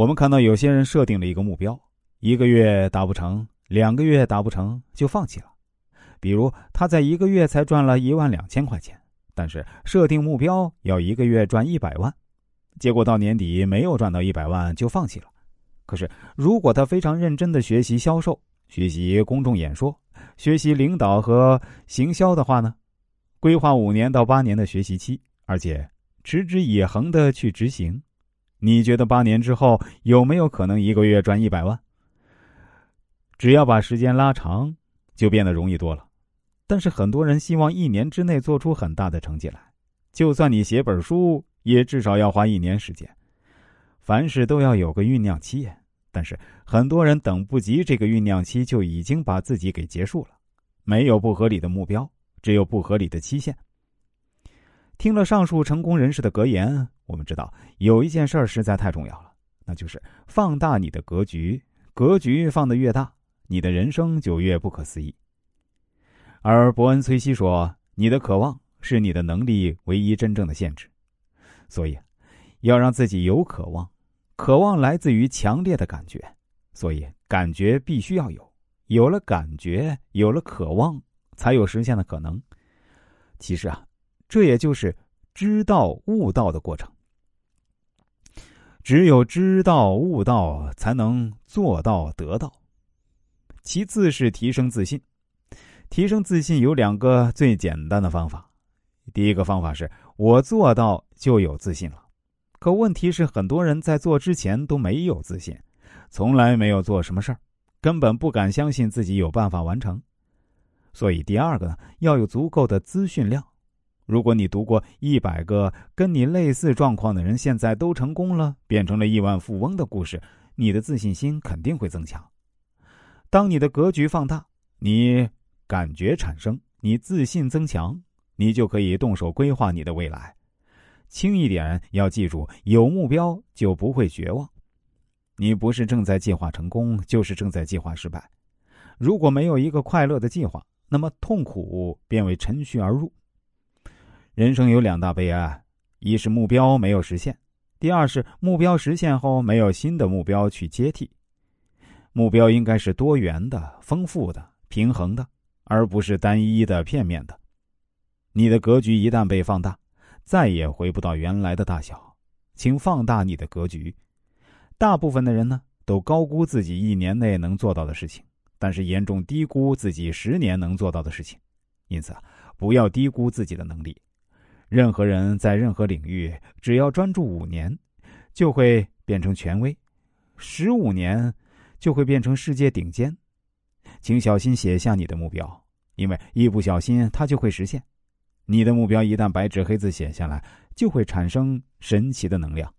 我们看到有些人设定了一个目标，一个月达不成，两个月达不成就放弃了。比如他在一个月才赚了一万两千块钱，但是设定目标要一个月赚一百万，结果到年底没有赚到一百万就放弃了。可是如果他非常认真的学习销售、学习公众演说、学习领导和行销的话呢，规划五年到八年的学习期，而且持之以恒的去执行。你觉得八年之后有没有可能一个月赚一百万？只要把时间拉长，就变得容易多了。但是很多人希望一年之内做出很大的成绩来，就算你写本书，也至少要花一年时间。凡事都要有个酝酿期，但是很多人等不及这个酝酿期，就已经把自己给结束了。没有不合理的目标，只有不合理的期限。听了上述成功人士的格言，我们知道有一件事儿实在太重要了，那就是放大你的格局。格局放得越大，你的人生就越不可思议。而伯恩·崔西说：“你的渴望是你的能力唯一真正的限制。”所以，要让自己有渴望，渴望来自于强烈的感觉，所以感觉必须要有。有了感觉，有了渴望，才有实现的可能。其实啊。这也就是知道悟道的过程。只有知道悟道，才能做到得到。其次是提升自信。提升自信有两个最简单的方法。第一个方法是我做到就有自信了。可问题是，很多人在做之前都没有自信，从来没有做什么事儿，根本不敢相信自己有办法完成。所以，第二个呢，要有足够的资讯量。如果你读过一百个跟你类似状况的人现在都成功了，变成了亿万富翁的故事，你的自信心肯定会增强。当你的格局放大，你感觉产生，你自信增强，你就可以动手规划你的未来。轻一点，要记住，有目标就不会绝望。你不是正在计划成功，就是正在计划失败。如果没有一个快乐的计划，那么痛苦便为趁虚而入。人生有两大悲哀：一是目标没有实现，第二是目标实现后没有新的目标去接替。目标应该是多元的、丰富的、平衡的，而不是单一的、片面的。你的格局一旦被放大，再也回不到原来的大小。请放大你的格局。大部分的人呢，都高估自己一年内能做到的事情，但是严重低估自己十年能做到的事情。因此啊，不要低估自己的能力。任何人在任何领域，只要专注五年，就会变成权威；十五年，就会变成世界顶尖。请小心写下你的目标，因为一不小心，它就会实现。你的目标一旦白纸黑字写下来，就会产生神奇的能量。